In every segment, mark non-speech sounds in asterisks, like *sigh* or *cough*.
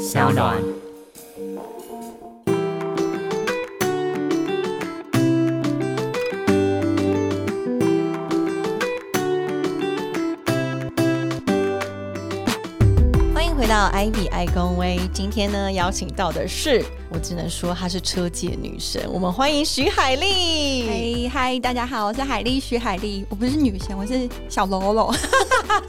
小暖。欢迎回到艾比爱公威。今天呢，邀请到的是，我只能说她是车界女神。我们欢迎徐海丽。嗨嗨，大家好，我是海丽徐海丽，我不是女神，我是小喽啰。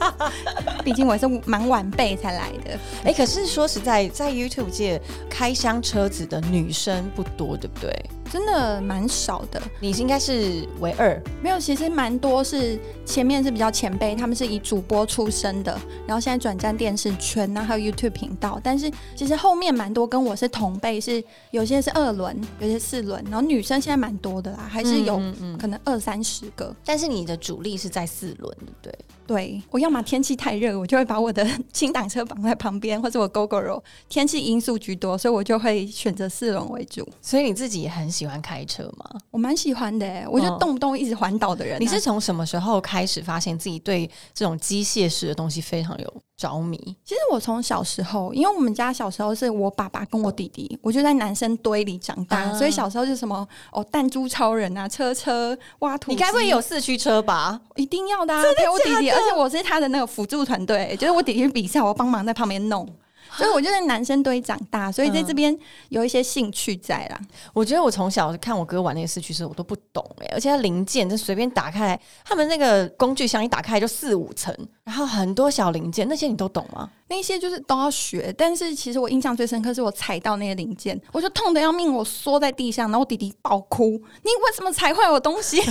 *laughs* 毕竟我是蛮晚辈才来的。哎、可是说实在，在 YouTube 界开箱车子的女生不多，对不对？真的蛮少的，你应该是唯二。没有，其实蛮多是前面是比较前辈，他们是以主播出身的，然后现在转战电视圈，然后还有 YouTube 频道，但是其实后面蛮多跟我是同辈，是有些是二轮，有些四轮，然后女生现在蛮多的啦，还是有可能二三十个。但是你的主力是在四轮，对不对？对我要么天气太热，我就会把我的轻挡车绑在旁边，或者我 GoGo 天气因素居多，所以我就会选择四轮为主。所以你自己也很喜欢开车吗？我蛮喜欢的、欸，我就嗯动不动一直环岛的人啊、你是从什么时候开始发现自己对这种机械式的东西非常有着迷？其实我从小时候，因为我们家小时候是我爸爸跟我弟弟，我就在男生堆里长大，啊所以小时候就什么哦弹珠超人啊、车车挖土机，你该不会有四驱车吧？一定要的、啊、陪我弟弟，而且我是他的那个辅助团队，就是我底下比赛，我帮忙在旁边弄。所以我就在男生堆长大，所以在这边有一些兴趣在啦。我觉得我从小看我哥玩那个四驱车，我都不懂哎、而且他零件就随便打开来，他们那个工具箱一打开来就四五层，然后很多小零件，那些你都懂吗？那些就是都要学，但是其实我印象最深刻是我踩到那些零件，我就痛得要命，我缩在地上，然后我弟弟爆哭：“你为什么踩坏我东西 *laughs*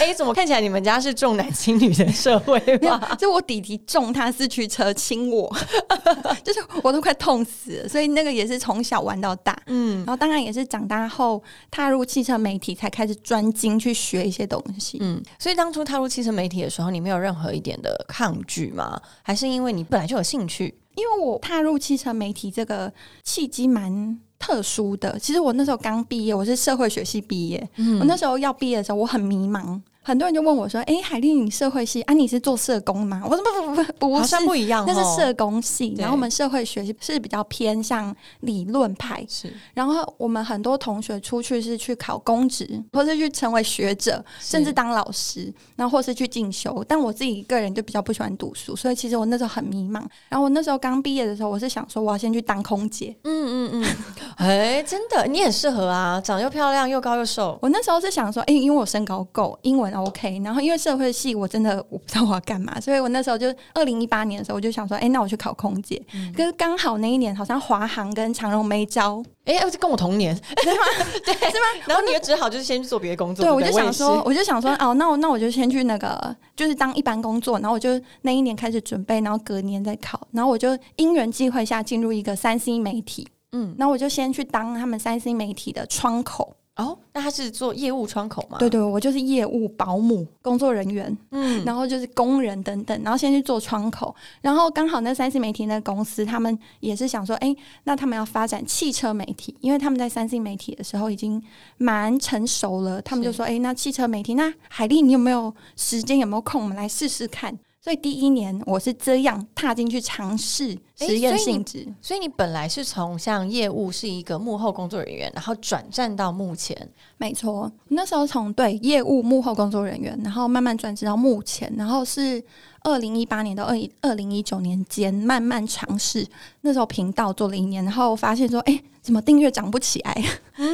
哎、怎么看起来你们家是重男轻女的社会？”没有吧？，就我弟弟重他四驱车亲我，*laughs* 就是我都快痛死了。所以那个也是从小玩到大，嗯然后当然也是长大后踏入汽车媒体才开始专精去学一些东西。嗯，所以当初踏入汽车媒体的时候，你没有任何一点的抗拒吗？还是因为你本来就有兴趣？因为我踏入汽车媒体这个契机蛮特殊的。其实我那时候刚毕业，我是社会学系毕业。嗯我那时候要毕业的时候，我很迷茫。很多人就问我说：“哎、海丽，你社会系啊？你是做社工吗？”我说：“不不不不，不是好像，不一样哦，那是社工系。然后我们社会学系是比较偏向理论派。是然后我们很多同学出去是去考公职，或是去成为学者，甚至当老师，然后或是去进修。但我自己个人就比较不喜欢读书，所以其实我那时候很迷茫。然后我那时候刚毕业的时候，我是想说我要先去当空姐。嗯嗯嗯，*laughs* 哎、真的，你很适合啊，长得又漂亮，又高又瘦。我那时候是想说，哎、因为我身高够，英文 OK，然后因为社会系我真的我不知道我要干嘛，所以我那时候就二零一八年的时候我就想说，哎、那我去考空姐。可是刚好那一年好像华航跟长荣没招，哎、这跟我同年，*laughs* 对。吗？*laughs* 然后你就只好就是先去做别的工作。对，我就想也说，我就想说，哦，那我那我就先去那个，就是当一般工作，然后我就那一年开始准备，然后隔年再考，然后我就因缘际会下进入一个三 C 媒体，嗯，然后我就先去当他们三 C 媒体的窗口，哦，那他是做业务窗口吗？对，对，我就是业务保姆、工作人员，嗯，然后就是工人等等，然后先去做窗口，然后刚好那三 C 媒体那个公司，他们也是想说，哎，那他们要发展汽车媒体，因为他们在三 C 媒体的时候已经蛮成熟了，他们就说，哎，那汽车媒体，那海丽你有没有时间，有没有空，我们来试试看。所以第一年我是这样踏进去尝试实验性质，所以你本来是从像业务是一个幕后工作人员，然后转战到幕前，没错，那时候从对业务幕后工作人员，然后慢慢转职到幕前，然后是二零一八年到二二零一九年间慢慢尝试。那时候频道做了一年，然后发现说，哎、怎么订阅涨不起来？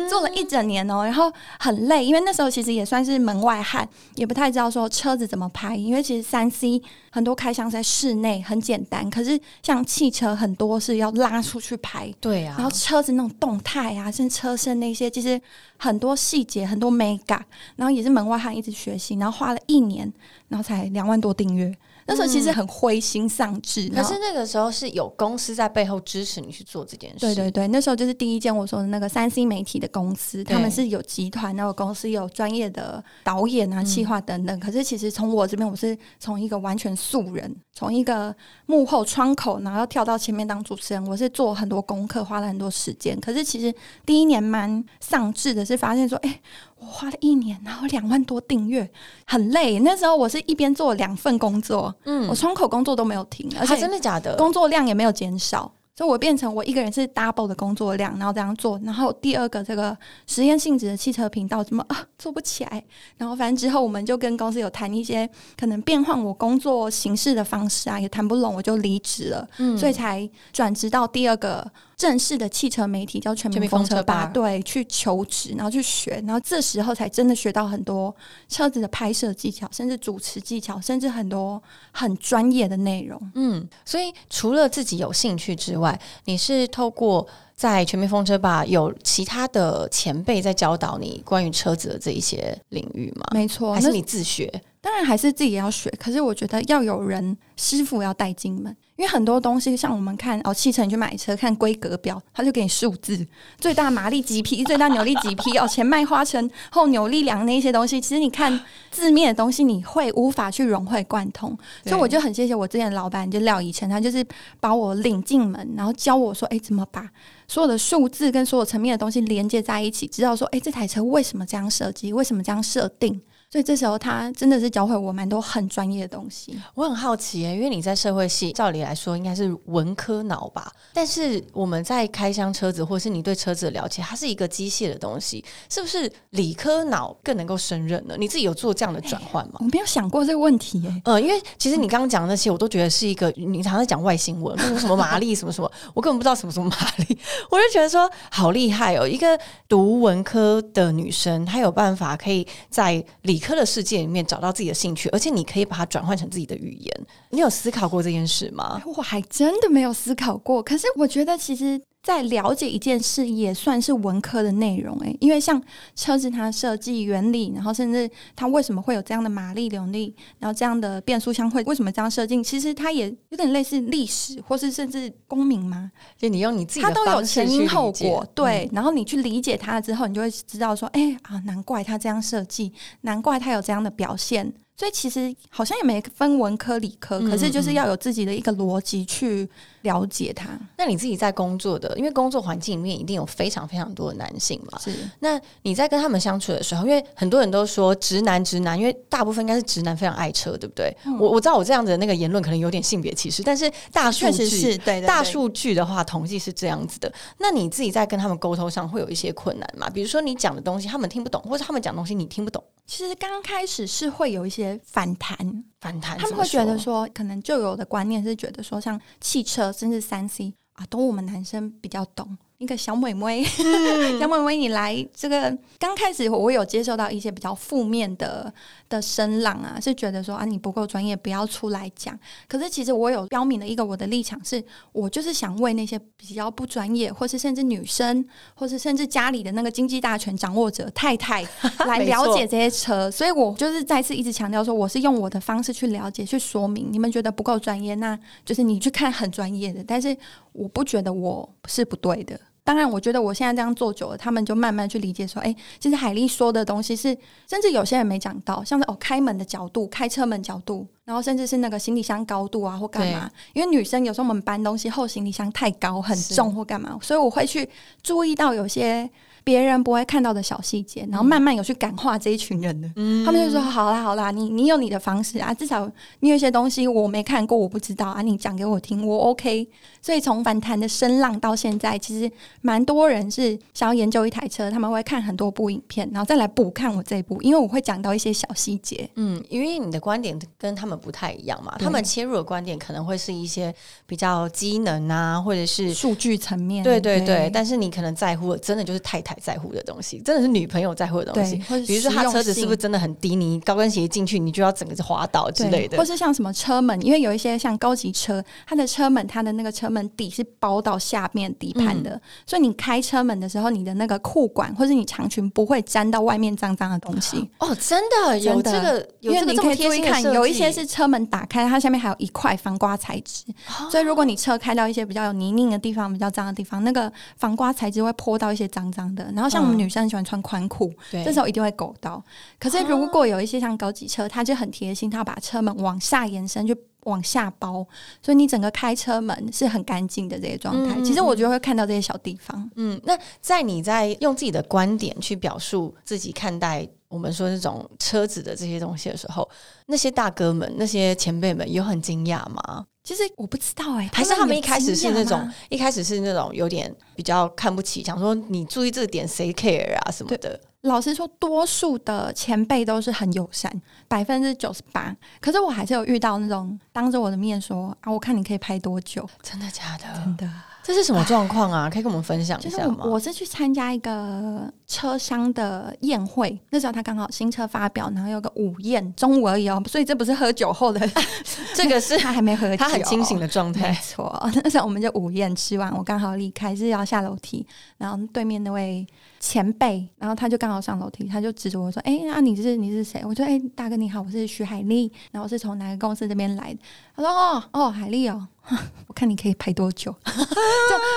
做了一整年哦，然后很累，因为那时候其实也算是门外汉，也不太知道说车子怎么拍，因为其实三 C 很多开箱在室内很简单，可是像汽车很多是要拉出去拍。对啊然后车子那种动态啊，甚至车身那些，其实很多细节，很多美感，然后也是门外汉一直学习，然后花了一年，然后才两万多订阅。那时候其实很灰心丧志。可是那个时候是有公司在背后支持你去做这件事，对对对，那时候就是第一间我说的那个三 C 媒体的公司，他们是有集团，然后公司有专业的导演啊、企划等等。可是其实从我这边，我是从一个完全素人，从一个幕后窗口，然后跳到前面当主持人，我是做很多功课，花了很多时间。可是其实第一年蛮丧志的，是发现说，哎、我花了一年，然后两万多订阅，很累。那时候我是一边做两份工作，嗯我窗口工作都没有停，而啊且真的假的？工作量也没有减少。所以我变成我一个人是 double 的工作量，然后这样做。然后第二个这个实验性质的汽车频道怎么啊做不起来？然后反正之后我们就跟公司有谈一些可能变换我工作形式的方式啊，也谈不拢，我就离职了。嗯，所以才转职到第二个。正式的汽车媒体叫全民风车吧，对，去求职，然后去学，然后这时候才真的学到很多车子的拍摄技巧，甚至主持技巧，甚至很多很专业的内容。嗯，所以除了自己有兴趣之外，你是透过在全民风车吧有其他的前辈在教导你关于车子的这一些领域吗？没错，还是你自学？当然还是自己要学，可是我觉得要有人师傅要带进门。因为很多东西，像我们看哦，汽车你去买车，看规格表，他就给你数字，最大马力几匹，最大扭力几匹哦，前麦花臣后扭力梁那些东西，其实你看字面的东西，你会无法去融会贯通。所以我就很谢谢我之前的老板，就廖以晨，他就是把我领进门，然后教我说，哎，怎么把所有的数字跟所有层面的东西连接在一起，知道说，哎，这台车为什么这样设计，为什么这样设定。所以这时候他真的是教会我蛮多很专业的东西。我很好奇耶，因为你在社会系，照理来说应该是文科脑吧？但是我们在开箱车子，或是你对车子的了解，它是一个机械的东西，是不是理科脑更能够胜任呢？你自己有做这样的转换吗？我没有想过这个问题耶。呃，因为其实你刚刚讲的那些，我都觉得是一个你常常讲外星文，什么马力什么什么，我根本不知道什么什么马力，我就觉得说好厉害哦！一个读文科的女生，她有办法可以在理。科的世界里面找到自己的兴趣，而且你可以把它转换成自己的语言。你有思考过这件事吗？我还真的没有思考过。可是我觉得，其实，在了解一件事也算是文科的内容诶，因为像车子它设计原理，然后甚至它为什么会有这样的马力扭力，然后这样的变速箱会为什么这样设计，其实它也有点类似历史，或是甚至公民吗？就你用你自己，它都有前因后果，对。然后你去理解它了之后，你就会知道说，哎啊，难怪它这样设计，难怪它有这样的表现。所以其实好像也没分文科理科，可是就是要有自己的一个逻辑去了解他。那你自己在工作的，因为工作环境里面一定有非常非常多的男性嘛。是。那你在跟他们相处的时候，因为很多人都说直男直男，因为大部分应该是直男非常爱车，对不对？我我知道我这样子的那个言论可能有点性别歧视，但是大数据是对大数据的话，统计是这样子的。那你自己在跟他们沟通上会有一些困难嘛？比如说你讲的东西他们听不懂，或者他们讲东西你听不懂。其实刚开始是会有一些反弹，反弹，他们会觉得说，可能旧有的观念是觉得说，像汽车甚至三 C 啊，都我们男生比较懂。一个小妹妹，*laughs* 小妹妹，你来这个刚开始，我有接受到一些比较负面的的声浪啊，是觉得说啊，你不够专业，不要出来讲。可是其实我有标明的一个我的立场，是我就是想为那些比较不专业，或是甚至女生，或是甚至家里的那个经济大权掌握者太太 *laughs* 来了解这些车。所以我就是再次一直强调说，我是用我的方式去了解、去说明。你们觉得不够专业，那就是你去看很专业的，但是我不觉得我是不对的。当然，我觉得我现在这样做久了，他们就慢慢去理解说，哎，其实海丽说的东西是，甚至有些人没讲到，像是哦开门的角度、开车门角度，然后甚至是那个行李箱高度啊，或干嘛。因为女生有时候我们搬东西后行李箱太高、很重或干嘛，所以我会去注意到有些。别人不会看到的小细节，然后慢慢有去感化这一群人的，他们就说：“好啦好啦，你你有你的方式啊，至少你有一些东西我没看过，我不知道啊，你讲给我听，我 OK。”所以从反弹的声浪到现在，其实蛮多人是想要研究一台车，他们会看很多部影片，然后再来补看我这一部，因为我会讲到一些小细节。嗯，因为你的观点跟他们不太一样嘛，他们切入的观点可能会是一些比较机能啊，或者是数据层面。对对对，但是你可能在乎的真的就是太太在乎的东西，真的是女朋友在乎的东西。比如说他车子是不是真的很低，你高跟鞋进去你就要整个是滑倒之类的，或是像什么车门，因为有一些像高级车，它的车门它的那个车门底是包到下面底盘的，所以你开车门的时候，你的那个裤管或者你长裙不会沾到外面脏脏的东西。哦，真的有这个，因为你可以注意看，有一些是车门打开，它下面还有一块防刮材质，所以如果你车开到一些比较有泥泞的地方、比较脏的地方，那个防刮材质会泼到一些脏脏的。然后像我们女生喜欢穿宽裤，这时候一定会勾到。可是如果有一些像高级车，它就很贴心，它把车门往下延伸，就往下包，所以你整个开车门是很干净的这些状态。其实我觉得会看到这些小地方。嗯，那在你在用自己的观点去表述自己看待我们说这种车子的这些东西的时候，那些大哥们、那些前辈们有很惊讶吗？其实我不知道哎、还是他们一开始是那种一开始是那种有点比较看不起，想说你注意这个点谁 care 啊什么的。老实说，多数的前辈都是很友善，百分之九十八。可是我还是有遇到那种当着我的面说啊，我看你可以拍多久，真的假的？真的。这是什么状况啊？可以跟我们分享一下吗？我我是去参加一个车商的宴会，那时候他刚好新车发表，然后有个午宴，中午而已哦，所以这不是喝酒后的，*laughs* 这个是 *laughs* 他还没喝酒，他很清醒的状态没。错，那时候我们就午宴吃完，我刚好离开是要下楼梯，然后对面那位前辈，然后他就刚好上楼梯，他就指着我说：“哎、那、你是你是谁？”我说：“哎、大哥你好，我是徐海丽，然后我是从哪个公司这边来的？”他说：“哦哦，海丽哦，*laughs* 我看你可以拍多久？” *laughs* 就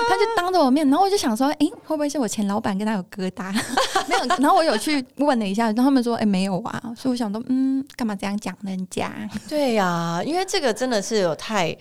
他就当着我面，然后我就想说：“哎、会不会是我前老板跟他有疙瘩？” *laughs* 没有，然后我有去问了一下，然后他们说：“哎、没有啊。”所以我想说：“嗯，干嘛这样讲人家？”对呀、因为这个真的是有太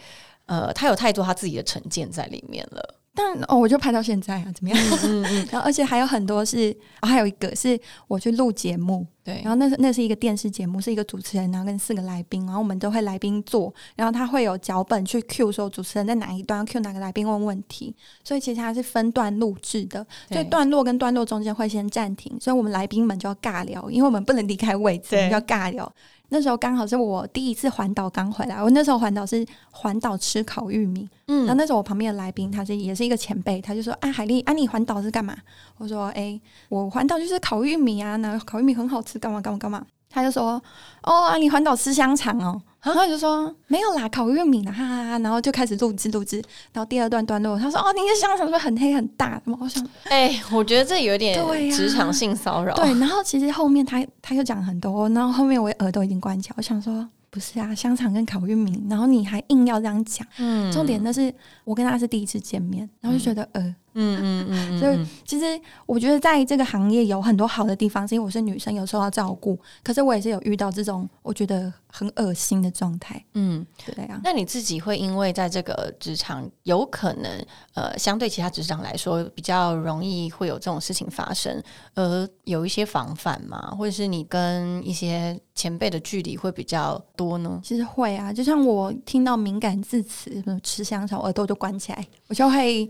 呃，他有太多他自己的成见在里面了。但哦，我就拍到现在啊，怎么样？嗯嗯，*laughs* 然后而且还有很多是，哦、还有一个是我去录节目，对然后那是那是一个电视节目，是一个主持人，然后跟四个来宾，然后我们都会来宾坐，然后他会有脚本去 Q 说主持人在哪一段要 Q 哪个来宾问问题，所以其实它是分段录制的，所以段落跟段落中间会先暂停，所以我们来宾们就要尬聊，因为我们不能离开位置，我们就要尬聊。那时候刚好是我第一次环岛刚回来，我那时候环岛是环岛吃烤玉米，然后嗯，那时候我旁边的来宾，他是也是一个前辈，他就说：“啊，海丽，啊，你环岛是干嘛？”我说：“哎、我环岛就是烤玉米啊，那烤玉米很好吃，干嘛干嘛干嘛。”他就说：“哦，啊，你环岛吃香肠哦。”然后我就说：“没有啦，烤玉米啦，哈哈哈。”然后就开始录制录制，然后第二段段落，他说：“哦，你的香肠是不是很黑很大？”什么？我想哎、我觉得这有点职场性骚扰。对，然后其实后面他他又讲很多，然后后面我耳朵已经关起来，我想说。不是啊，香肠跟烤玉米，然后你还硬要这样讲，嗯重点那是我跟他是第一次见面，然后就觉得呃，嗯嗯嗯嗯，所以嗯其实我觉得在这个行业有很多好的地方，是因为我是女生，有受到照顾。可是我也是有遇到这种我觉得很恶心的状态，嗯，对啊。那你自己会因为在这个职场有可能呃，相对其他职场来说比较容易会有这种事情发生，而有一些防范吗？或者是你跟一些前辈的距离会比较多呢？其实会啊，就像我听到敏感字词，什么吃香肠，我耳朵就关起来，我就会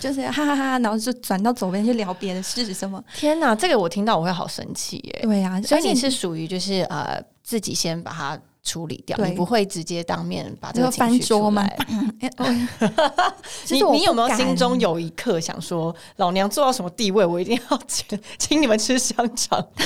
就是哈哈哈，然后就转到左边去聊别的事什么。天哪，这个我听到我会好生气耶！对啊，所以你是属于就是呃自己先把它处理掉，你不会直接当面把这个翻桌吗？*laughs* *laughs* 你你有没有心中有一刻想说，老娘做到什么地位，我一定要请请你们吃香肠，*laughs*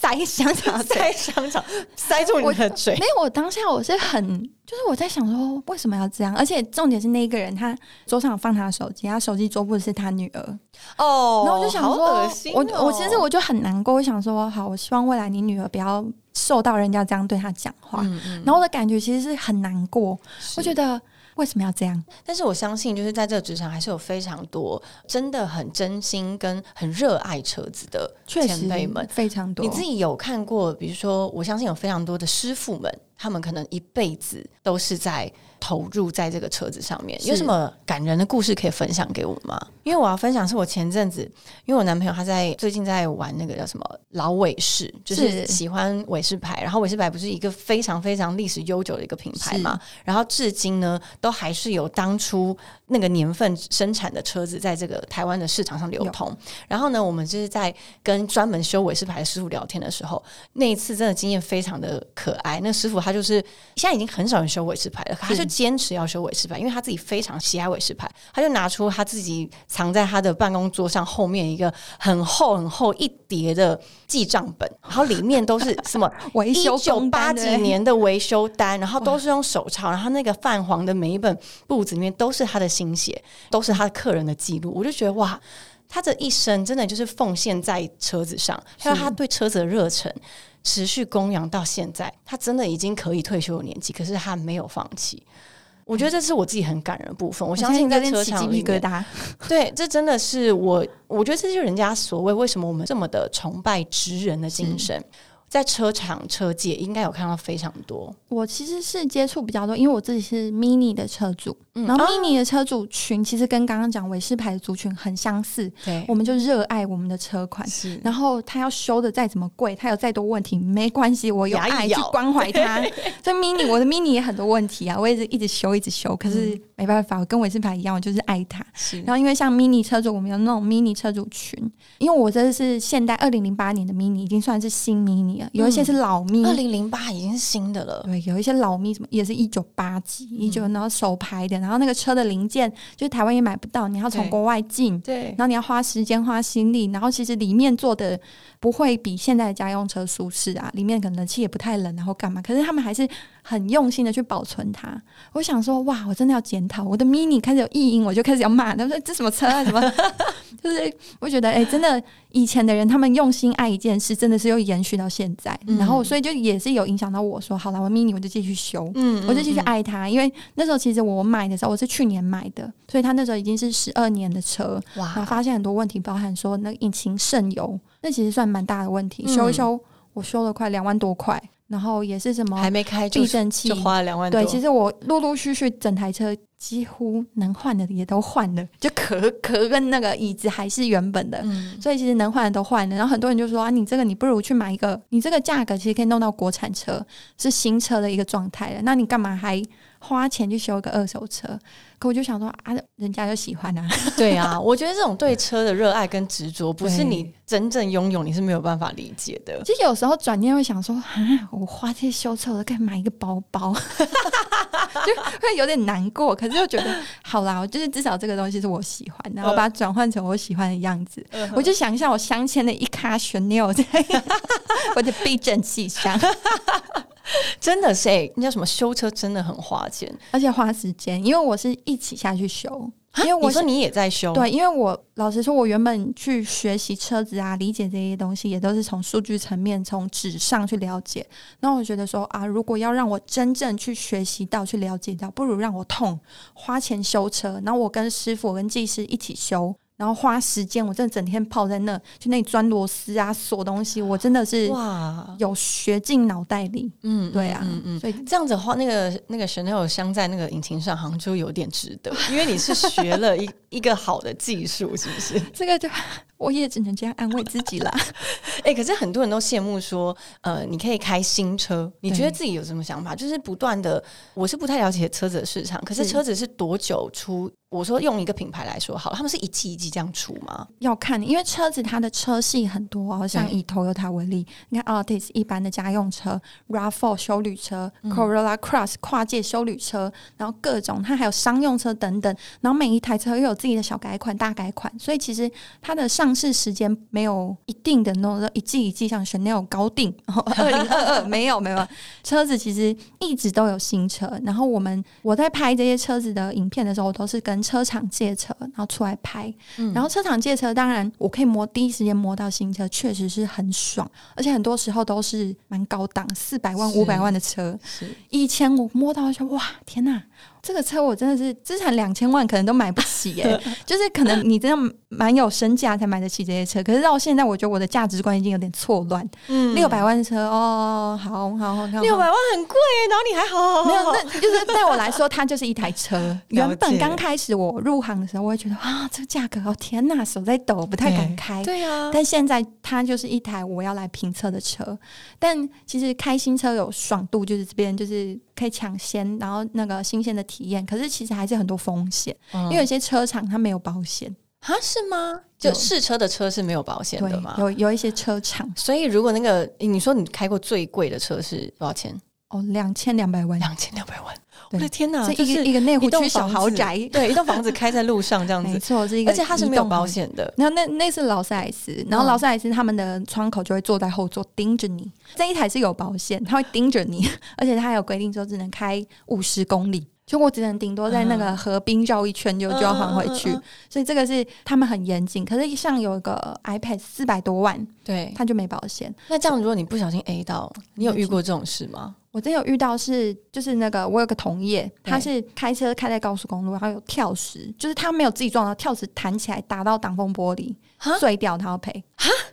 塞香肠塞香肠，塞住你的嘴。没。有，我当下我是很，就是我在想说为什么要这样，而且重点是那一个人他桌上放他的手机，他手机桌布是他女儿，哦然后我就想好说，哦。我我其实我就很难过，我想说，好，我希望未来你女儿不要受到人家这样对他讲话。嗯嗯，然后我的感觉其实是很难过，我觉得，得为什么要这样？但是我相信，就是在这个职场还是有非常多真的很真心跟很热爱车子的前辈们。非常多。你自己有看过，比如说，我相信有非常多的师傅们，他们可能一辈子都是在投入在这个车子上面。有什么感人的故事可以分享给我吗？因为我要分享是我前阵子，因为我男朋友他在最近在玩那个叫什么老伟士，就是是喜欢伟士牌，然后伟士牌不是一个非常非常历史悠久的一个品牌嘛，然后至今呢都还是有当初那个年份生产的车子在这个台湾的市场上流通。然后呢，我们就是在跟专门修伟士牌的师傅聊天的时候，那一次真的经验非常的可爱。那师傅他就是现在已经很少人修伟士牌了，他就坚持要修伟士牌，因为他自己非常喜爱伟士牌，他就拿出他自己藏在他的办公桌上后面一个很厚很厚一叠的记账本，*laughs* 然后里面都是什么 *laughs* 维修一九八几年的维修单，然后都是用手抄，然后那个泛黄的每一本簿子里面都是他的心血，都是他的客人的记录。我就觉得哇，他这一生真的就是奉献在车子上，还有他对车子的热忱。持续供养到现在，他真的已经可以退休的年纪，可是他没有放弃。我觉得这是我自己很感人的部分。我我相信在车场里面，鸡皮疙瘩。*laughs* 对，这真的是我，我觉得这就是人家所谓为什么我们这么的崇拜职人的精神。在车厂车界应该有看到非常多。我其实是接触比较多，因为我自己是 Mini 的车主，嗯然后啊 Mini 的车主群其实跟刚刚讲伟士牌的族群很相似，对我们就热爱我们的车款。是然后他要修的再怎么贵，他有再多问题没关系，我有爱去关怀他。*laughs* 所以 mini 我的 mini 也很多问题啊，我也是一直修一直修，可是没办法，我跟伟士牌一样，我就是爱它。是然后因为像 mini 车主，我们有那种 mini 车主群，因为我这是现代二零零八年的 mini，已经算是新 mini 了，有一些是老二 mini。零零八已经是新的了。对，有一些老咪什么也是一九八几、一九，然后手排的，然后那个车的零件就是台湾也买不到，你要从国外进，对然后你要花时间花心力，然后其实里面做的不会比现在的家用车舒适啊，里面可能冷气也不太冷，然后干嘛？可是他们还是很用心的去保存它。我想说，哇，我真的要检讨我的 mini 开始有异音，我就开始要骂他们说这什么车啊，*laughs* 什么，就是我觉得哎、真的以前的人他们用心爱一件事，真的是又延续到现在，嗯然后所以就也是有影响到我说，好了，我 mini 我就继续修。嗯我就继续爱它，因为那时候其实我买的时候我是去年买的，所以它那时候已经是十二年的车，然后哇，发现很多问题，包含说那个引擎渗油，那其实算蛮大的问题。嗯修一修，我修了快两万多块，然后也是什么还没开就避震器就，花了两万多。对，其实我陆陆续续整台车几乎能换的也都换了，就壳壳跟那个椅子还是原本的。嗯，所以其实能换的都换了，然后很多人就说啊，你这个你不如去买一个，你这个价格其实可以弄到国产车，是新车的一个状态了，那你干嘛还花钱去修一个二手车？可我就想说啊，人家就喜欢啊，*laughs* 对啊，我觉得这种对车的热爱跟执着，不是你真正拥有，你是没有办法理解的。其实有时候转念会想说，啊，我花这些修车，我可以买一个包包，*laughs* 就会有点难过。可是又觉得，好啦，我就是至少这个东西是我喜欢，的，我把它转换成我喜欢的样子。我就想象我镶嵌的一卡 Chanel 在 *laughs* 我的避震器上，真的是、欸，那叫什么修车真的很花钱。而且花时间，因为我是一起下去修，因为我你说你也在修，对，因为我老实说，我原本去学习车子啊，理解这些东西，也都是从数据层面、从纸上去了解。那我觉得说啊，如果要让我真正去学习到、去了解到，不如让我痛花钱修车，然后我跟师傅、我跟技师一起修。然后花时间，我真的整天泡在那，就那里钻螺丝啊、锁东西，我真的是哇，有学进脑袋里。嗯，对啊，嗯嗯。所以这样子的话，那个那个 Chanel 镶在那个引擎上，好像就有点值得，*laughs* 因为你是学了一一个好的技术，是不是？*laughs* 这个就我也只能这样安慰自己啦。*laughs* 哎、可是很多人都羡慕说，呃，你可以开新车，你觉得自己有什么想法？就是不断的，我是不太了解车子的市场，可是是车子是多久出？我说用一个品牌来说好，他们是一季一季这样出吗？要看，因为车子它的车系很多哦，像以 Toyota 为例，你看 Altis 一般的家用车，Rav4 修旅车、嗯。Corolla Cross 跨界修旅车，然后各种它还有商用车等等，然后每一台车又有自己的小改款、大改款，所以其实它的上市时间没有一定的那种一季一季像 Chanel 高定，*laughs* 二零二二 *laughs* 没有没有，车子其实一直都有新车，然后我们我在拍这些车子的影片的时候，我都是跟车厂借车，然后出来拍。嗯然后车厂借车，当然我可以摸第一时间摸到新车，确实是很爽，而且很多时候都是蛮高档，四百万、五百万的车。是以前我摸到说哇，天哪！这个车我真的是资产两千万，可能都买不起耶、*laughs* 就是可能你真的蛮有身价才买得起这些车，可是到现在，我觉得我的价值观已经有点错乱。嗯六百万的车哦，好好好，好六百万很贵耶，然后你还好好好没有，好那就是对我来说，它就是一台车。原本刚开始我入行的时候，我会觉得啊，这个价格，哦天呐，手在抖，不太敢开。对啊，但现在它就是一台我要来评测的车。但其实开新车有爽度，就是这边就是可以抢先，然后那个新鲜的体验。可是其实还是很多风险，因因为有些车厂它没有保险，啊是吗？就试车的车是没有保险对的吗？，有有一些车厂所以如果那个你说你开过最贵的车是多少钱？哦，两千两百万，两千两百万！我的天哪，这是一个一个内湖一栋区小豪宅，对，一栋房子开在路上这样子，*laughs* 没错，这一个，而且它是没有保。险的。然后那那是劳斯莱斯，然后嗯劳斯莱斯他们的窗口就会坐在后座盯着你。这一台是有保险，他会盯着你，*laughs* 而且他还有规定说只能开五十公里，就我只能顶多在那个河滨绕一圈就就要还回去。所以这个是他们很严谨。可是像有一个 iPad 四百多万，对，他就没保险。那这样如果你不小心 A 到，你有遇过这种事吗？我真有遇到是，就是那个我有个同业，他是开车开在高速公路，然后有跳石，就是他没有自己撞到，跳石弹起来打到挡风玻璃哈碎掉，他要赔。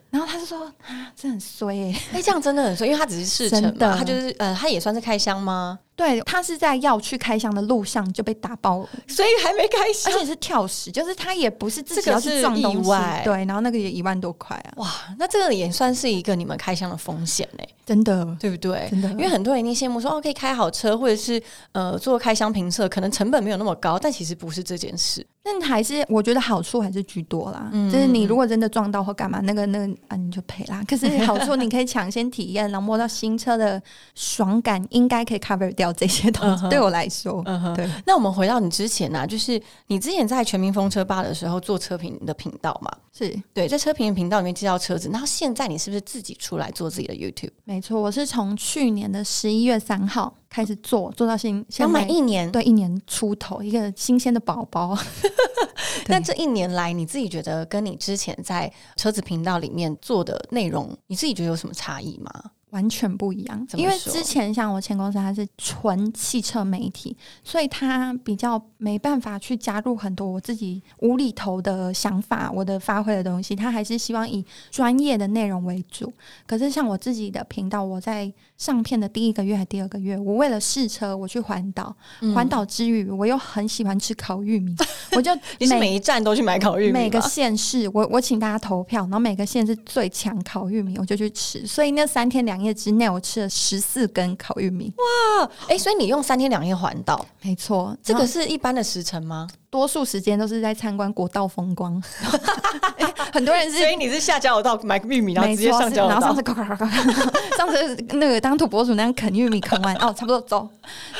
然后他就说啊，这很衰哎、哎、这样真的很衰，因为他只是试乘嘛，*laughs* 他就是呃，他也算是开箱吗？对他是在要去开箱的路上就被打爆，所以还没开箱而。且是跳石，就是他也不是自己这个要去是撞东西对，然后那个也一万多块啊，哇，那这个也算是一个你们开箱的风险呢、真的对不对？真的因为很多人一定羡慕说哦，可以开好车，或者是呃做开箱评测，可能成本没有那么高，但其实不是这件事。但还是我觉得好处还是居多啦，嗯就是你如果真的撞到或干嘛，那个那个啊你就赔啦。可是 *laughs* 好处你可以抢先体验，然后摸到新车的爽感，应该可以 cover 掉这些东西。对我来说，对，那我们回到你之前呢、就是你之前在全民风车吧的时候做车评的频道嘛？是对，在车评的频道里面介绍车子，然后现在你是不是自己出来做自己的 YouTube？没错。我是从去年的十一月三号开始做，做到现现想在满一年，对一年出头，一个新鲜的宝宝。*laughs* 那这一年来，你自己觉得跟你之前在车子频道里面做的内容，你自己觉得有什么差异吗？完全不一样，因为之前像我前公司它是纯汽车媒体，所以它比较没办法去加入很多我自己无厘头的想法，我的发挥的东西，它还是希望以专业的内容为主。可是像我自己的频道，我在上片的第一个月还第二个月，我为了试车，我去环岛，环岛之余，我又很喜欢吃烤玉米，*laughs* 我就你是每一站都去买烤玉米每个县市，我我请大家投票，然后每个县市最强烤玉米，我就去吃。所以那三天两夜之内，我吃了十四根烤玉米。哇？哎、所以你用三天两夜环岛，没错，这个是一般的时程吗？多数时间都是在参观国道风光。*laughs* 很多人是所以你是下交流道买玉米，然后直接上交流道然后上次。咔咔咔上次那个当土博主那样啃玉米啃完，*laughs* 哦，差不多走。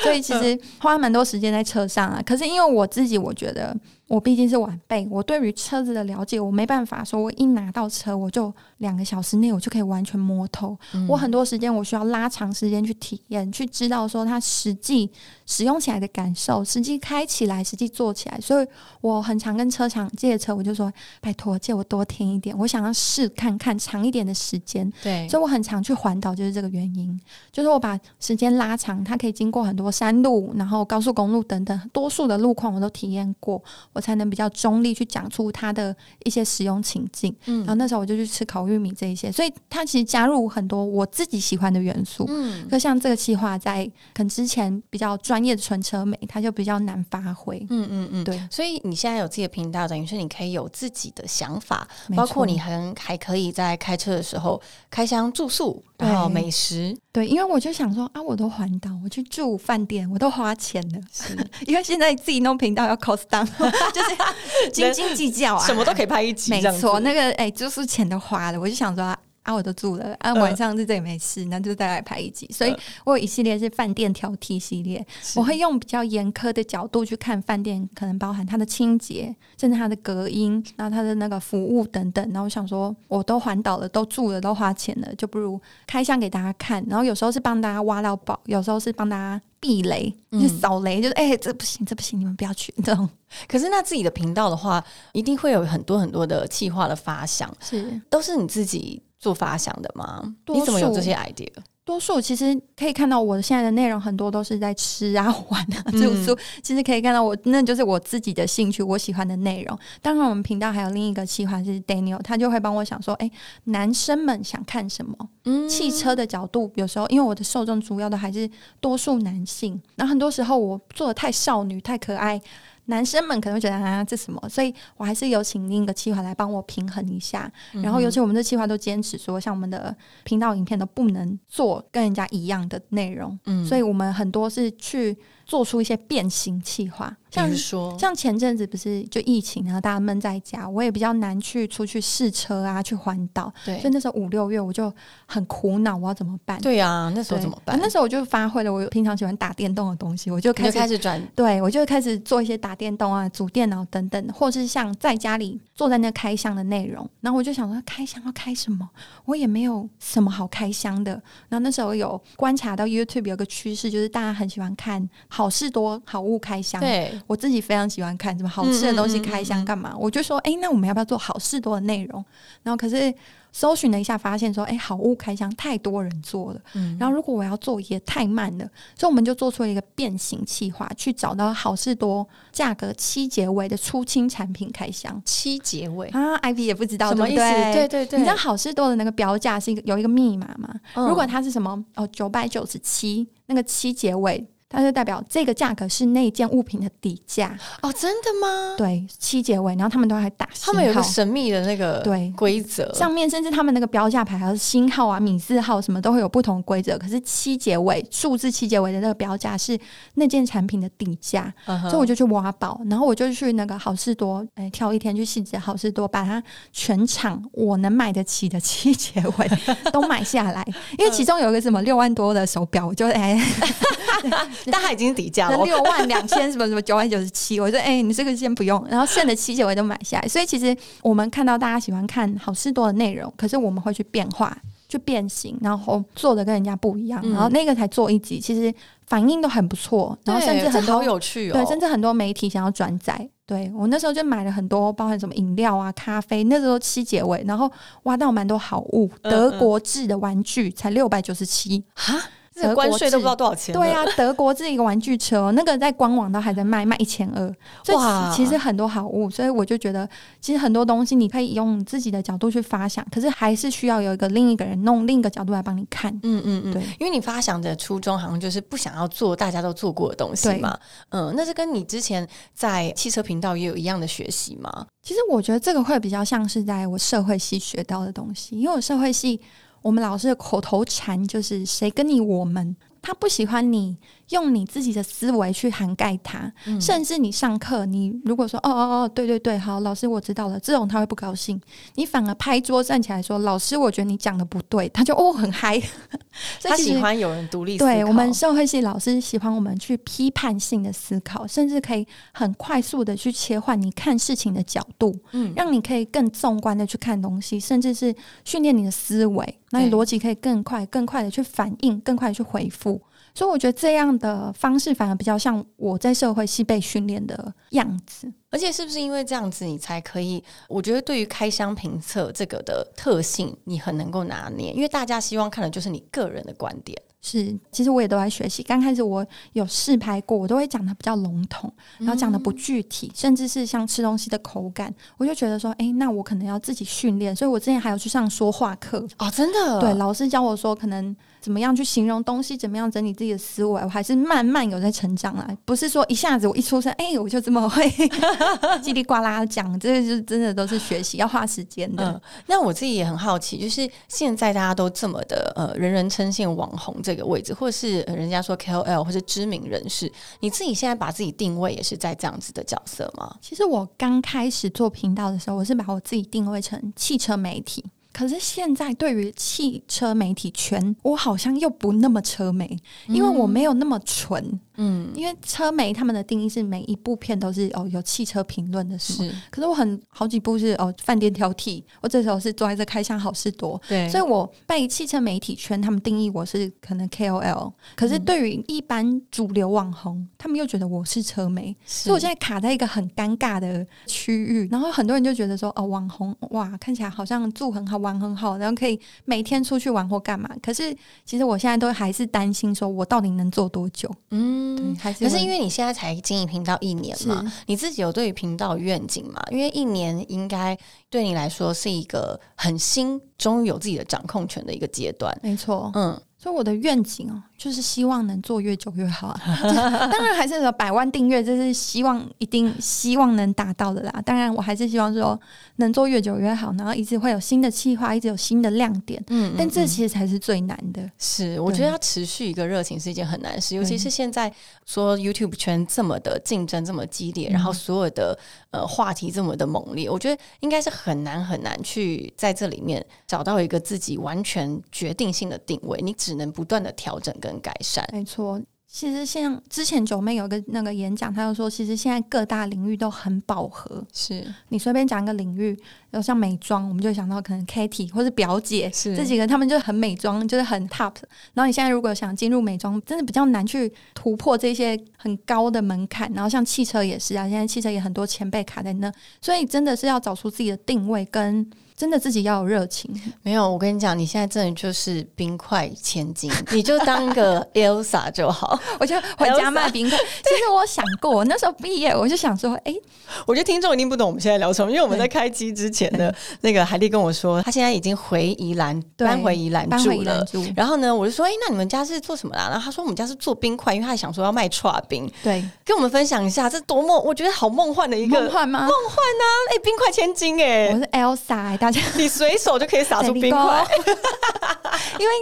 所以其实花蛮多时间在车上啊。可是因为我自己，我觉得我毕竟是晚辈，我对于车子的了解，我没办法说我一拿到车我就两个小时内我就可以完全摸透。我很多时间我需要拉长时间去体验，去知道说它实际使用起来的感受，实际开起来，实际做起来。所以我很常跟车厂借车，我就说拜托借我多听一点，我想要试看看长一点的时间。对，所以我很常去环岛，就是这个原因。就是我把时间拉长，它可以经过很多山路，然后高速公路等等，多数的路况我都体验过，我才能比较中立去讲出它的一些使用情境。嗯然后那时候我就去吃烤玉米这一些，所以它其实加入很多我自己喜欢的元素。嗯就像这个计划在可能之前比较专业的纯车美，它就比较难发挥。嗯嗯嗯，对，所以你现在有自己的频道，等于是你可以有自己的想法，包括你还还可以在开车的时候开箱住宿，对然后美食，对，因为我就想说啊，我都环岛，我去住饭店，我都花钱了，*laughs* 因为现在自己弄频道要 cost down，*laughs* 就是斤斤计较啊，什么都可以拍一集，没错，那个哎，住宿钱都花了，我就想说啊。啊，我都住了啊，嗯晚上在这里没事，那就再来拍一集。所以嗯我有一系列是饭店挑剔系列，我会用比较严苛的角度去看饭店，可能包含它的清洁，甚至它的隔音，然后它的那个服务等等。然后我想说，我都环岛了，都住了，都花钱了，就不如开箱给大家看。然后有时候是帮大家挖到宝，有时候是帮大家避雷，嗯就是扫雷，就是哎、这不行，这不行，你们不要去这种。*laughs* 可是那自己的频道的话，一定会有很多很多的企划的发想，是都是你自己做发想的吗？你怎么有这些 idea？多数其实可以看到我现在的内容很多都是在吃啊、玩啊、嗯住宿。其实可以看到我那就是我自己的兴趣，我喜欢的内容。当然，我们频道还有另一个企划是 Daniel，他就会帮我想说，哎、男生们想看什么？嗯汽车的角度，有时候因为我的受众主要的还是多数男性，然后很多时候我做的太少女、太可爱。男生们可能会觉得啊，这什么？所以我还是有请另一个企划来帮我平衡一下。嗯然后，尤其我们这企划都坚持说，像我们的频道影片都不能做跟人家一样的内容，嗯所以我们很多是去做出一些变形计划，像如说，像前阵子不是就疫情，然后大家闷在家，我也比较难去出去试车啊，去环岛，对所以那时候五六月我就很苦恼，我要怎么办？对啊，那时候怎么办？那时候我就发挥了我平常喜欢打电动的东西，我就开始开始转对我就会开始做一些打电动啊、组电脑等等，或是像在家里坐在那开箱的内容。然后我就想说，开箱要开什么？我也没有什么好开箱的。然后那时候有观察到 YouTube 有个趋势，就是大家很喜欢看好事多好物开箱，对，我自己非常喜欢看什么好吃的东西开箱干嘛，我就说，哎、那我们要不要做好事多的内容？然后可是搜寻了一下，发现说，哎、好物开箱太多人做了，嗯。然后如果我要做也太慢了，所以我们就做出了一个变形计划，去找到好事多价格七结尾的出清产品开箱。七结尾。啊，Ivy 也不知道什么意思？对不对？对对，你知道好事多的那个标价是一个有一个密码吗？嗯。如果它是什么？哦九百九十七，那个七结尾，它就代表这个价格是那件物品的底价。哦，真的吗？对，七结尾，然后他们都还打他们有一个神秘的那个对规则，上面甚至他们那个标价牌还有星号啊、米字号什么都会有不同规则。可是七结尾数字七结尾的那个标价是那件产品的底价，所以我就去挖宝，然后我就去那个好事多，哎、挑一天去细致好事多，把它全场我能买得起的七结尾 *laughs* 都买下来。因为其中有一个什么六万多的手表，我就哎，*laughs* 但他已经是底价了那。六万两千什么什么九百九十七，我说哎、你这个先不用，然后剩的七结尾都买下来。所以其实我们看到大家喜欢看好事多的内容，可是我们会去变化。去变形，然后做的跟人家不一样，嗯然后那个才做一集，其实反应都很不错，然后甚至很多好有趣哦，对，甚至很多媒体想要转载。对我那时候就买了很多，包含什么饮料啊、咖啡，那时候七结尾，然后挖到蛮多好物，嗯德国制的玩具才六百九十七。哈，这个关税都不知道多少钱。对啊，德国这一个玩具车哦，*laughs* 那个在官网都还在卖，卖一千二。哇其其实很多好物，所以我就觉得，其实很多东西你可以用自己的角度去发想，可是还是需要有一个另一个人弄另一个角度来帮你看。嗯嗯嗯，对因为你发想的初衷好像就是不想要做大家都做过的东西嘛，嗯，那是跟你之前在汽车频道也有一样的学习吗？其实我觉得这个会比较像是在我社会系学到的东西，因为我社会系我们老师的口头禅就是“谁跟你我们”，他不喜欢你用你自己的思维去涵盖它，嗯。甚至你上课，你如果说“哦哦哦，对对对，好，老师我知道了”，这种他会不高兴，你反而拍桌站起来说“老师，我觉得你讲的不对”，他就哦很嗨，他喜欢有人独立思考，对我们社会系老师喜欢我们去批判性的思考，甚至可以很快速的去切换你看事情的角度，嗯。让你可以更纵观的去看东西，甚至是训练你的思维，那你逻辑可以更快、更快的去反应，更快的去回复。所以我觉得这样的方式反而比较像我在社会系被训练的样子。而且是不是因为这样子，你才可以？我觉得对于开箱评测这个的特性，你很能够拿捏，因为大家希望看的就是你个人的观点。是，其实我也都在学习。刚开始我有试拍过，我都会讲的比较笼统，然后讲的不具体，甚至是像吃东西的口感，我就觉得说，哎、那我可能要自己训练。所以我之前还有去上说话课，哦，真的，对，老师教我说，可能怎么样去形容东西，怎么样整理自己的思维，我还是慢慢有在成长啊。不是说一下子我一出生，哎、我就这么会 *laughs* 叽里呱啦讲，这个就真的都是学习，要花时间的。嗯，那我自己也很好奇，就是现在大家都这么的呃，人人称羡网红这个位置，或是、呃人家说 KOL 或是知名人士，你自己现在把自己定位也是在这样子的角色吗？其实我刚开始做频道的时候，我是把我自己定位成汽车媒体。可是现在对于汽车媒体圈，我好像又不那么车媒，因为我没有那么纯。嗯，因为车媒他们的定义是每一部片都是哦有汽车评论的什么，是。可是我很好几部是哦饭店挑剔，我这时候是坐在这开箱好事多，对。所以我被汽车媒体圈他们定义我是可能 KOL，可是对于一般主流网红，他们又觉得我是车媒，所以我现在卡在一个很尴尬的区域，然后很多人就觉得说哦网红哇看起来好像住很好玩很好，然后可以每天出去玩或干嘛，可是其实我现在都还是担心说我到底能做多久，嗯。对，还是可是因为你现在才经营频道一年嘛，你自己有对于频道愿景嘛？因为一年应该对你来说是一个很新，终于有自己的掌控权的一个阶段。没错，嗯，所以我的愿景哦，就是希望能做越久越好啊。*laughs* 当然还是有百万订阅，这是希望一定希望能达到的啦。当然我还是希望说能做越久越好，然后一直会有新的计划，一直有新的亮点。嗯但这嗯其实才是最难的。是，我觉得要持续一个热情是一件很难的事，尤其是现在说 YouTube 圈这么的竞争这么激烈，然后所有的呃话题这么的猛烈，我觉得应该是很难很难去在这里面找到一个自己完全决定性的定位，你只能不断的调整跟改善。没错，其实像之前九妹有个那个演讲，她就说，其实现在各大领域都很饱和。是你随便讲一个领域，有像美妆，我们就想到可能 Katy 或是表姐是这几个，他们就很美妆，就是很 top。然后你现在如果想进入美妆，真的比较难去突破这些很高的门槛。然后像汽车也是啊，现在汽车也很多前辈卡在那，所以真的是要找出自己的定位跟。真的自己要有热情，没有。我跟你讲，你现在真的就是冰块千金，*laughs* 你就当个 Elsa 就好。*laughs* 我就回家卖冰块。其实我想过，我那时候毕业，我就想说，*laughs* 哎，我觉得听众一定不懂我们现在聊什么，因为我们在开机之前呢那个海蒂跟我说，她现在已经回宜兰，搬回宜兰住了。然后呢，我就说，哎，那你们家是做什么啦？然后她说，我们家是做冰块，因为她想说要卖串冰。对，跟我们分享一下，这多么我觉得好梦幻的一个梦幻吗？梦幻啊！哎，冰块千金哎，我是 Elsa。你随手就可以撒出 *laughs* 冰块，*laughs* 因为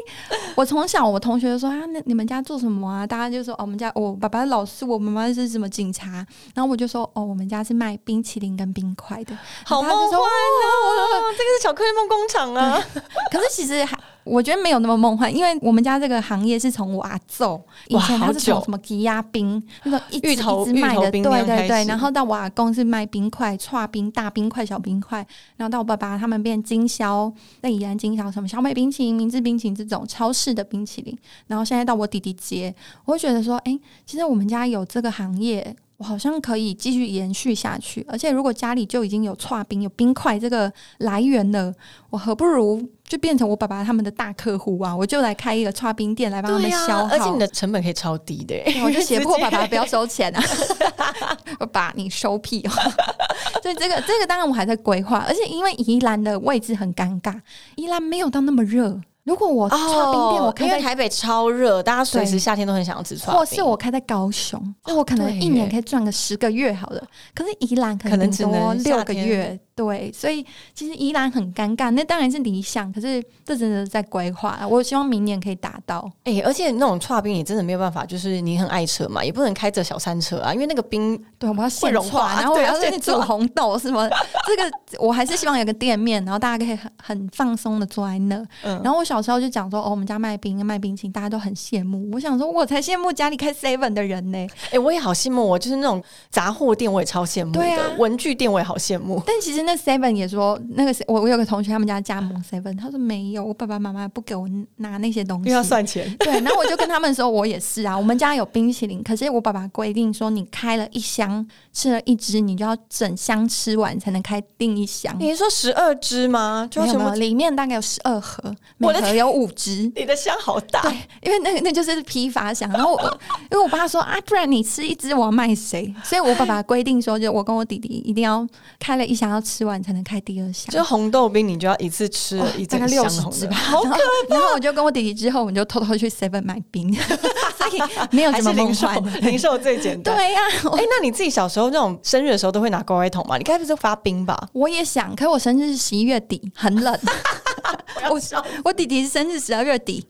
我从小我同学就说啊，那你们家做什么啊？大家就说哦，我们家我爸爸是老师，我妈妈是什么警察。然后我就说哦，我们家是卖冰淇淋跟冰块的，好梦幻哦！这个是巧克力梦工厂啊。*laughs* 可是其实还。我觉得没有那么梦幻，因为我们家这个行业是从我阿祖以前他是从什么吉压冰那个一直一直卖的，对对对，然后到我阿公是卖冰块、串冰、大冰块、小冰块，然后到我爸爸他们变经销，那依然经销什么小美冰淇淋、明治冰淇淋这种超市的冰淇淋，然后现在到我弟弟接，我会觉得说，哎，其实我们家有这个行业。我好像可以继续延续下去，而且如果家里就已经有串冰、有冰块这个来源了，我何不如就变成我爸爸他们的大客户啊？我就来开一个串冰店来帮他们消耗，而且你的成本可以超低的。*laughs* 我就胁迫爸爸不要收钱啊！我把你收屁！*laughs* 所以这个这个当然我还在规划，而且因为宜兰的位置很尴尬，宜兰没有到那么热。如果我串冰店，我开在台北超热，大家随时夏天都很想要吃串冰。或是我开在高雄，那我可能一年可以赚个十个月好了。可是宜兰可能只多六个月。对，所以其实宜兰很尴尬，那当然是理想，可是这真的在规划。我希望明年可以达到。哎，而且那种串冰也真的没有办法，就是你很爱车嘛，也不能开着小三车啊，因为那个冰对我们要现融化，然后我要去煮红豆什么。这个我还是希望有个店面，然后大家可以很很放松的坐在那。嗯然后我小时候就讲说，哦，我们家卖冰卖冰淇淋，大家都很羡慕。我想说，我才羡慕家里开 seven 的人呢。哎，我也好羡慕，我就是那种杂货店，我也超羡慕的。文具店我也好羡慕，但其实。那 seven 也说那个我我有个同学他们家加盟 seven，他说没有，我爸爸妈妈不给我拿那些东西，因为要算钱。对，然后我就跟他们说，我也是啊，我们家有冰淇淋，可是我爸爸规定说，你开了一箱吃了一只，你就要整箱吃完才能开另一箱。你是说十二只吗？就什么里面大概有十二盒，每盒有五只。你的箱好大，对，因为那那就是批发箱。然后我因为我爸说啊，不然你吃一只，我要卖谁？所以我爸爸规定说，就我跟我弟弟一定要开了一箱要吃。吃完才能开第二箱，就红豆冰，你就要一次吃一大概六十支吧，好可怕。然后我就跟我弟弟之后，我们就偷偷去 Seven 买冰，*laughs* 没有什么零售，零售最简单。对呀，哎，那你自己小时候那种生日的时候都会拿乖乖桶吗？你该不是发冰吧？我也想，可是我生日是十一月底，很冷。*laughs* 我我弟弟生日十二月底。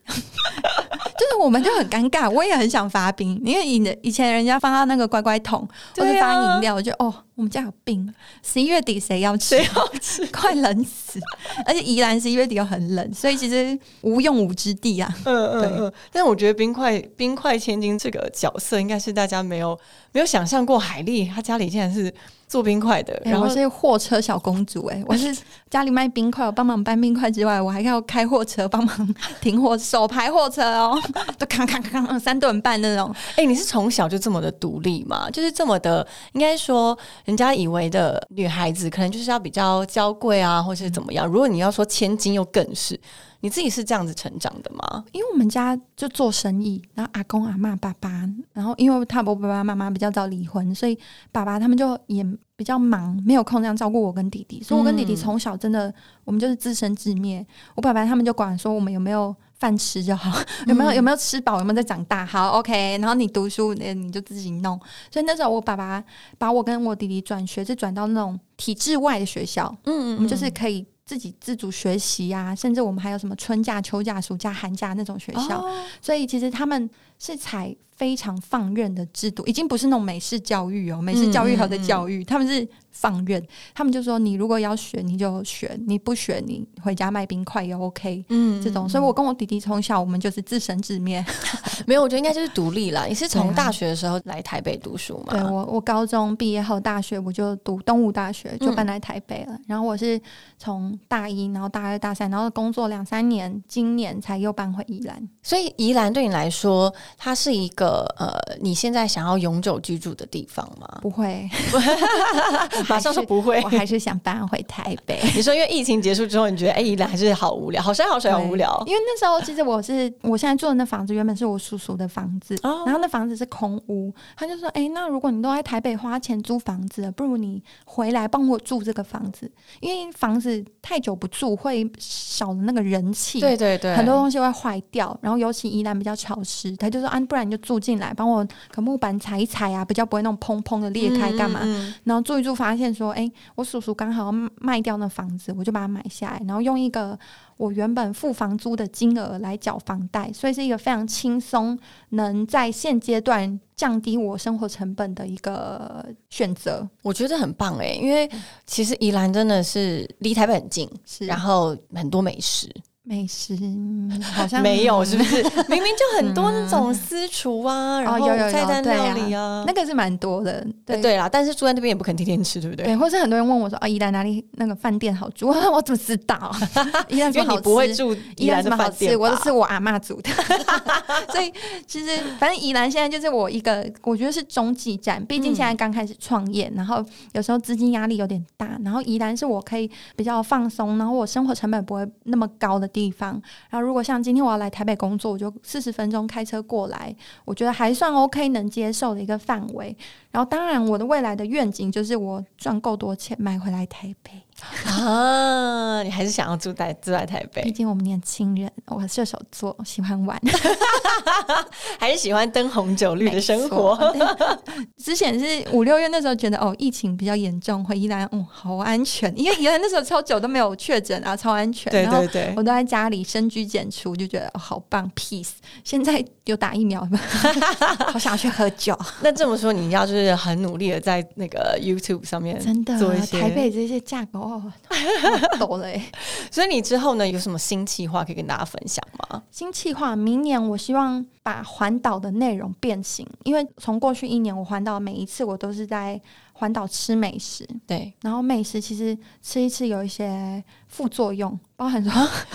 *laughs* 就是我们就很尴尬，我也很想发冰，因为以以前人家放到那个乖乖桶或者发饮料，我就哦，我们家有冰，十一月底谁要吃？谁要吃？*laughs* 快冷死！而且宜兰十一月底又很冷，所以其实无用武之地啊。嗯嗯嗯。但我觉得冰块冰块千金这个角色，应该是大家没有没有想象过，海丽她家里竟然是。做冰块的，然后是货车小公主哎，*laughs* 我是家里卖冰块，我帮忙搬冰块之外，我还要开货车帮忙停货，手排货车哦，都扛扛扛三顿半那种。哎，你是从小就这么的独立吗？就是这么的，应该说人家以为的女孩子，可能就是要比较娇贵啊，或是怎么样？如果你要说千金，又更是。你自己是这样子成长的吗？因为我们家就做生意，然后阿公阿妈爸爸，然后因为他我爸爸妈妈比较早离婚，所以爸爸他们就也比较忙，没有空这样照顾我跟弟弟。所以我跟弟弟从小真的，我们就是自生自灭。我爸爸他们就管说我们有没有饭吃就好，*laughs* 有没有有没有吃饱，有没有在长大。好，OK。然后你读书，你你就自己弄。所以那时候我爸爸把我跟我弟弟转学，是转到那种体制外的学校。嗯，我们就是可以。自己自主学习呀，甚至我们还有什么春假、秋假、暑假、寒假那种学校，所以其实他们是采非常放任的制度，已经不是那种美式教育哦，美式教育和的教育，他们是放任，他们就说你如果要选你就选，你不选你回家卖冰块也 OK，嗯，这种，所以我跟我弟弟从小我们就是自生自灭，*laughs* 没有，我觉得应该就是独立了。你是从大学的时候来台北读书吗？对我，我高中毕业后大学我就读东吴大学，就搬来台北了。然后我是从大一，然后大二、大三，然后工作两三年，今年才又搬回宜兰。所以宜兰对你来说，它是一个。呃，你现在想要永久居住的地方吗？不会，*laughs* *laughs* 马上说不会，我还是想搬回台北。*laughs* 你说，因为疫情结束之后，你觉得哎，宜兰还是好无聊，好山好水好无聊。因为那时候其实我是，我现在住的那房子原本是我叔叔的房子，然后那房子是空屋，他就说，哎，那如果你都在台北花钱租房子，不如你回来帮我住这个房子，因为房子太久不住会少了那个人气，对对对，很多东西会坏掉，然后尤其宜兰比较潮湿，他就说，啊，不然你就住。进来帮我可木板踩一踩啊，比较不会那种砰砰的裂开干嘛？然后住一住，发现说，哎，我叔叔刚好卖掉那房子，我就把它买下来，然后用一个我原本付房租的金额来缴房贷，所以是一个非常轻松，能在现阶段降低我生活成本的一个选择。我觉得很棒哎，因为其实宜兰真的是离台北很近，是然后很多美食。美食好像没有，是不是？*laughs* 明明就很多那种私厨啊，然后菜单料理啊，那个是蛮多的。对对啦，但是住在那边也不肯天天吃，对不对？对，或是很多人问我说啊，宜兰哪里那个饭店好住？*laughs* 我怎么知道？*laughs* 宜兰因为你不会住宜兰的饭店，我都是我阿妈煮的。所以其实反正宜兰现在就是我一个，我觉得是中继站。毕竟现在刚开始创业，然后有时候资金压力有点大，然后宜兰是我可以比较放松，然后我生活成本不会那么高的。地方，然后如果像今天我要来台北工作，我就四十分钟开车过来，我觉得还算 OK，能接受的一个范围。然后，当然我的未来的愿景就是我赚够多钱买回来台北。啊，你还是想要住在住在台北？毕竟我们年轻人，我射手座喜欢玩，*laughs* 还是喜欢灯红酒绿的生活。之前是五六月那时候觉得哦，疫情比较严重，回宜兰，嗯，好安全，因为宜兰那时候超久都没有确诊啊，超安全。对对对，我都在家里深居简出，就觉得好棒，peace。现在有打疫苗，*laughs* 好想去喝酒。*laughs* 那这么说，你要就是很努力的在那个 YouTube 上面真的做一些台北这些价格。哦，懂了。*laughs* 所以你之后呢，有什么新计划可以跟大家分享吗？新计划，明年我希望把环岛的内容变形，因为从过去一年我环岛每一次我都是在环岛吃美食，对。然后美食其实吃一次有一些副作用，包含说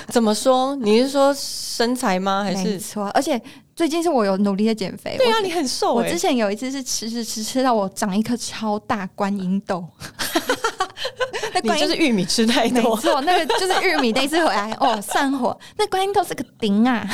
怎么说？你是说身材吗？还是错？而且最近是我有努力的减肥。对啊，你很瘦。我之前有一次是吃吃吃吃到我长一颗超大观音豆。那你就是玉米吃太多，没错，那个就是玉米那一次回来哦，散伙。那观音豆是个顶啊，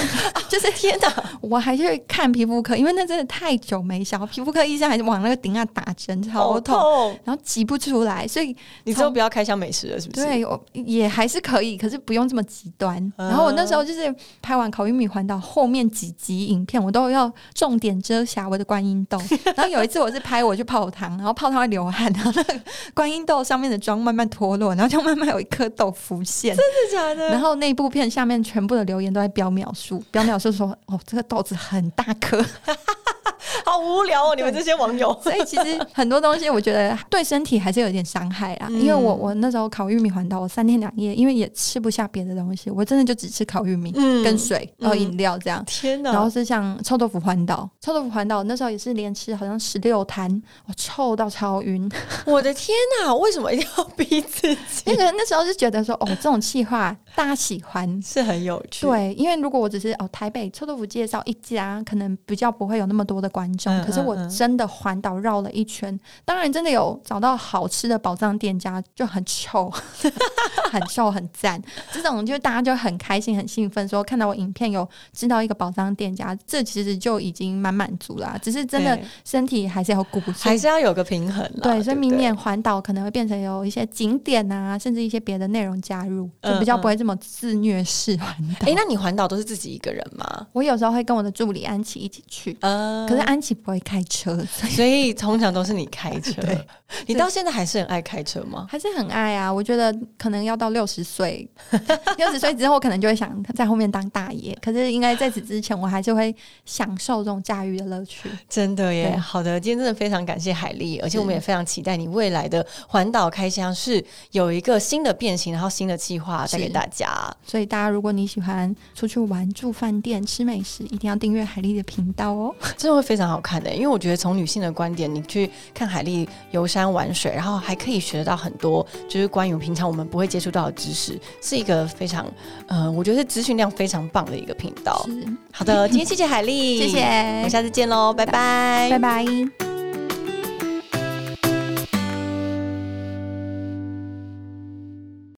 就是天哪！我还去看皮肤科，因为那真的太久没消，皮肤科医生还是往那个顶啊打针，超痛，然后挤不出来。所以你之后不要开箱美食了，是不是？对，我也还是可以，可是不用这么极端。然后我那时候就是拍完烤玉米环岛后面几集影片，我都要重点遮瑕我的观音豆。*laughs* 然后有一次我是拍我去泡汤，然后泡汤会流汗，然后那个观音豆上面的妆慢慢。脱落，然后就慢慢有一颗豆浮现，真的假的？然后那部片下面全部的留言都在标秒数，标秒数说：“哦，这个豆子很大颗。*laughs* ”好无聊哦，你们这些网友。*laughs* 所以其实很多东西，我觉得对身体还是有点伤害啊。因为我我那时候烤玉米环岛，我三天两夜，因为也吃不下别的东西，我真的就只吃烤玉米跟水，然后饮料这样。天哪！然后是像臭豆腐环岛，臭豆腐环岛那时候也是连吃好像十六摊，我臭到超晕。*laughs* 我的天哪！为什么一定要逼自己？*laughs* 那个那时候是觉得说，哦，这种气话大家喜欢 *laughs* 是很有趣。对，因为如果我只是哦台北臭豆腐介绍一家，可能比较不会有那么多的观众。可是我真的环岛绕了一圈，当然真的有找到好吃的宝藏店家，就很臭，很臭，很赞。这种就大家就很开心、很兴奋，说看到我影片有知道一个宝藏店家，这其实就已经蛮满足啦。只是真的身体还是要顾，还是要有个平衡。对，所以明年环岛可能会变成有一些景点啊，甚至一些别的内容加入，就比较不会这么自虐式环岛。哎，那你环岛都是自己一个人吗？我有时候会跟我的助理安琪一起去，可是安琪。不会开车，所以通常都是你开车 *laughs* 对。你到现在还是很爱开车吗？还是很爱啊。我觉得可能要到六十岁，*laughs* 六十岁之后可能就会想在后面当大爷。可是应该在此之前，我还是会享受这种驾驭的乐趣。真的耶，好的，今天真的非常感谢海丽，而且我们也非常期待你未来的环岛开箱是有一个新的变形，然后新的计划带给大家。所以大家，如果你喜欢出去玩、住饭店、吃美食，一定要订阅海丽的频道哦。*laughs* 真的会非常好看的，因为我觉得从女性的观点，你去看海丽游山玩水，然后还可以学得到很多，就是关于平常我们不会接触到的知识，是一个非常，呃，我觉得是资讯量非常棒的一个频道。是，好的，今天谢谢海丽，谢谢。我们下次见喽，拜拜，拜拜。